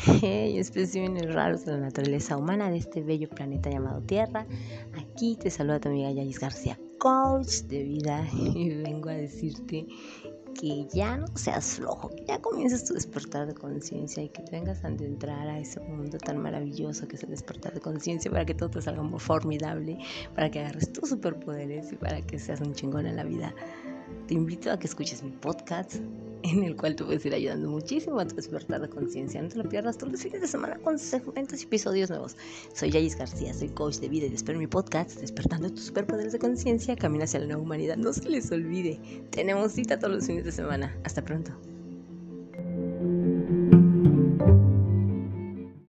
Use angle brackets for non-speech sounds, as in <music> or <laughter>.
<laughs> Hey, especímenes raros de la naturaleza humana de este bello planeta llamado Tierra. Aquí te saluda tu amiga Yayis García, coach de vida, <laughs> y vengo a decirte que ya no seas flojo, que ya comiences tu despertar de conciencia y que vengas a entrar a ese mundo tan maravilloso que es el despertar de conciencia para que todo te salga muy formidable, para que agarres tus superpoderes y para que seas un chingón en la vida. Te invito a que escuches mi podcast en el cual te puedes ir ayudando muchísimo a tu despertar de conciencia. No te lo pierdas todos los fines de semana con segmentos y episodios nuevos. Soy Yayis García, soy coach de vida y espero mi podcast, Despertando tus superpoderes de conciencia, camina hacia la nueva humanidad. No se les olvide, tenemos cita todos los fines de semana. Hasta pronto.